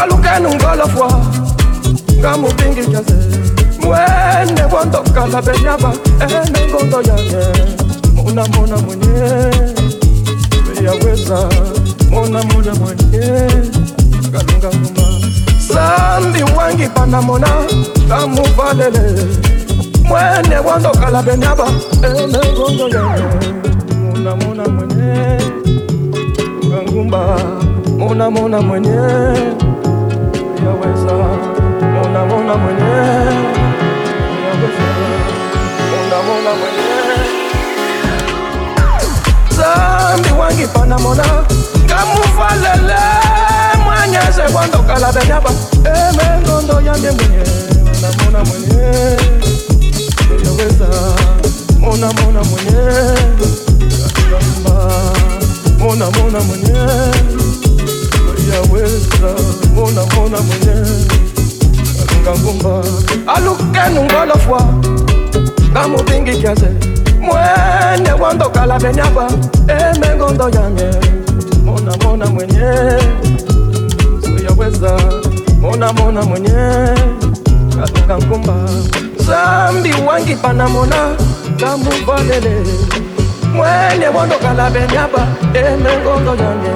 aluka nungolo fwa nga mopingi kese mwene bondokala benyaba ene ngondo yange monamona mwenye eyaweza monamona mwenye ngalunga nguma sambi wangi panamona kamuvalele mwene bondokala benyaba ene ngondo yange monamona mwenye ngangumba monamona mwenye yaweza monamona mwenye yaweza monamona mwenye zambi wangi panamona kamufalele mwanyeze kwandokala benyaba emengondo yange mwenye monamona mwenye yaweza monamona mwenye kaamba monamona mwenye siyaweza mona mona mwenyewe ngangumba alukenu ngolofwa ngamubingi kiaze mwene wondokala benyaba emengondo yanye mona mona mwenyewe siyaweza mona mona mwenyewe ngangumba zambi wangi panamona ngamuvalele mwene wondokala benyaba emengondo yanye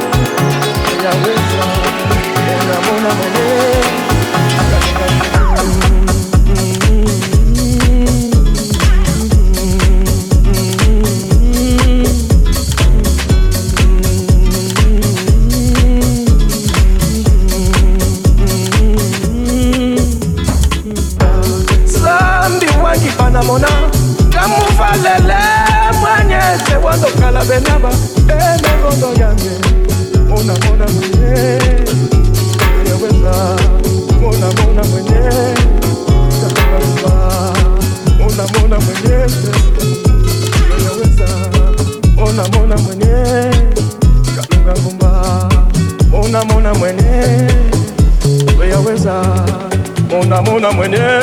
nabenaba emekondo eh, yange mona mona mwenye yaweza mona mona mwenye taaa mona mona mwenye yaweza mona mona mwenye kalunga ngumba mona mona mwenye yaweza mona mona mwenye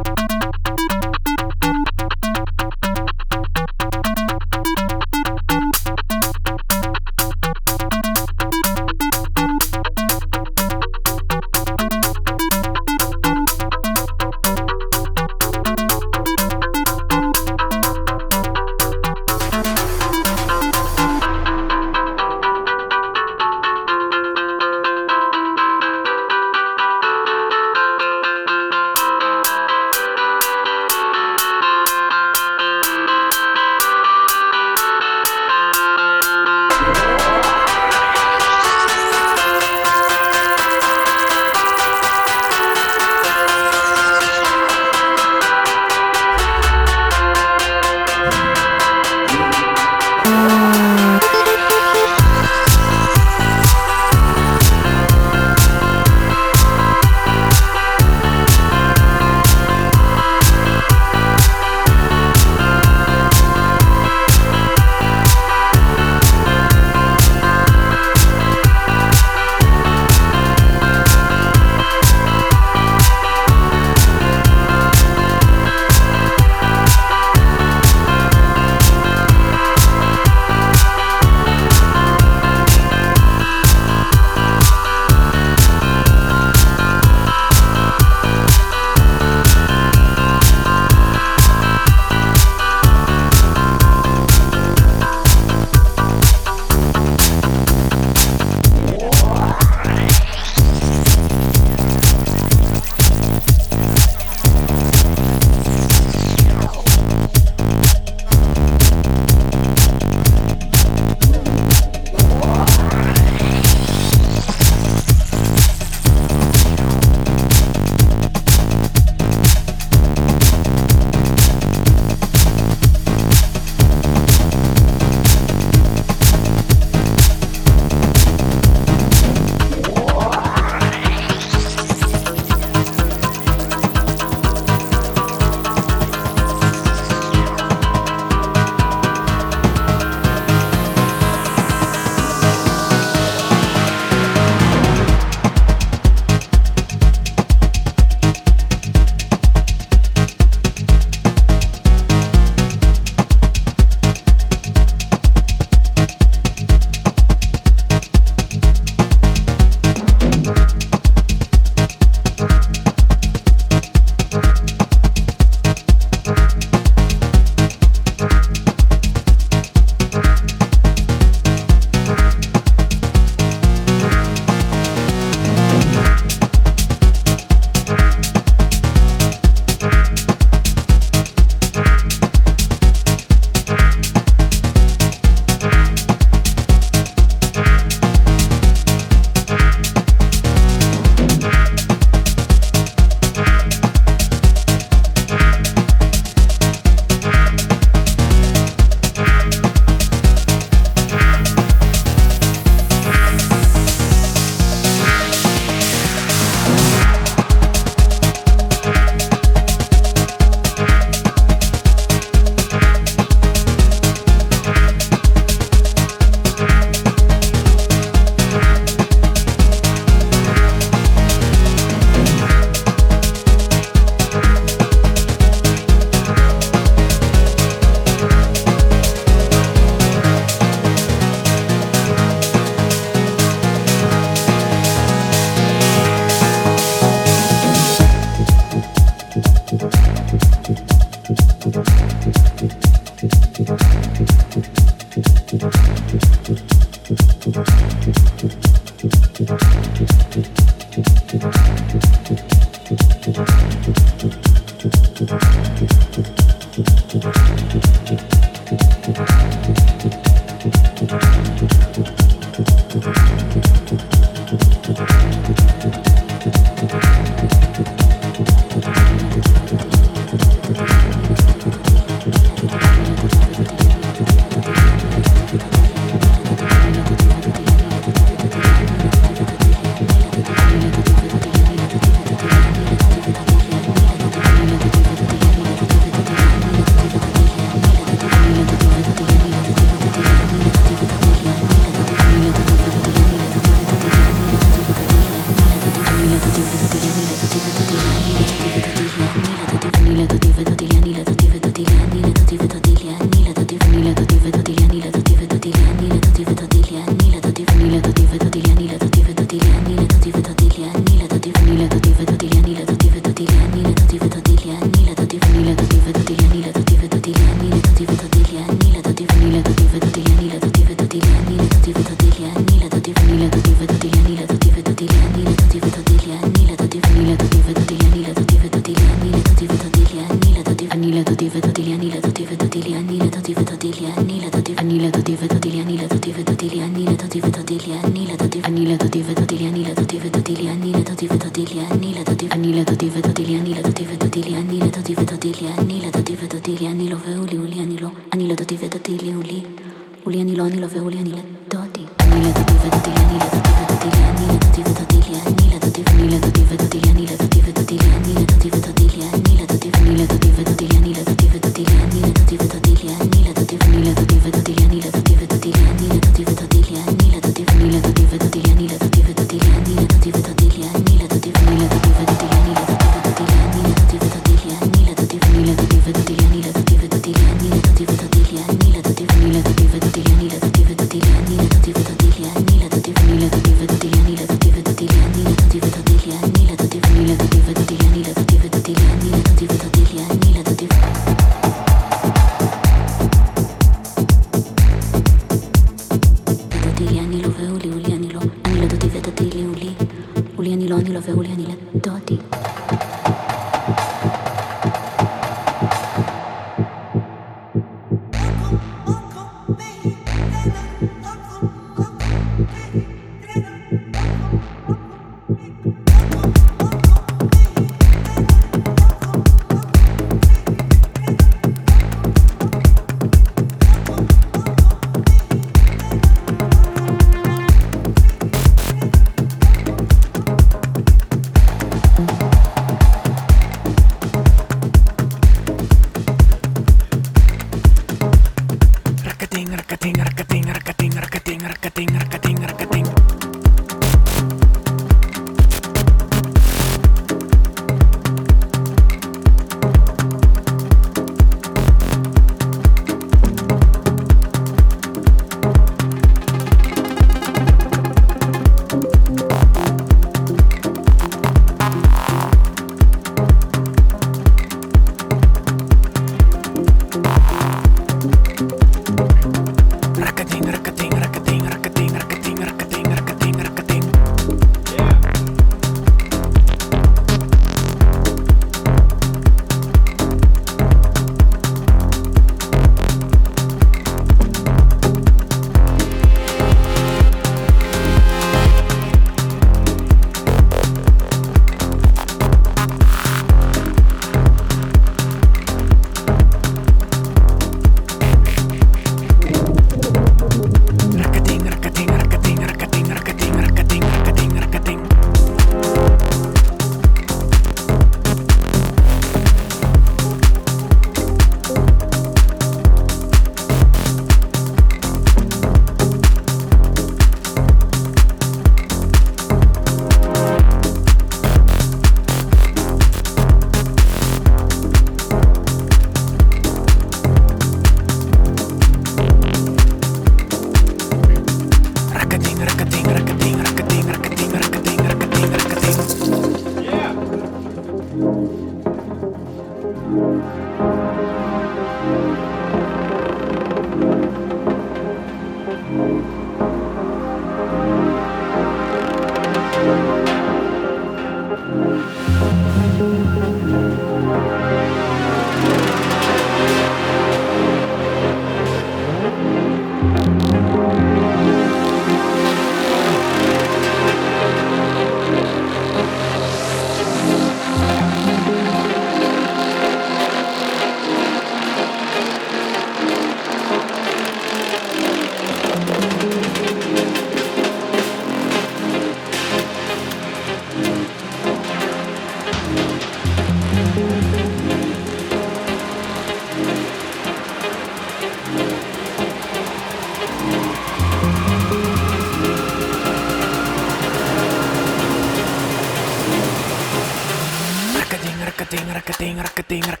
Ding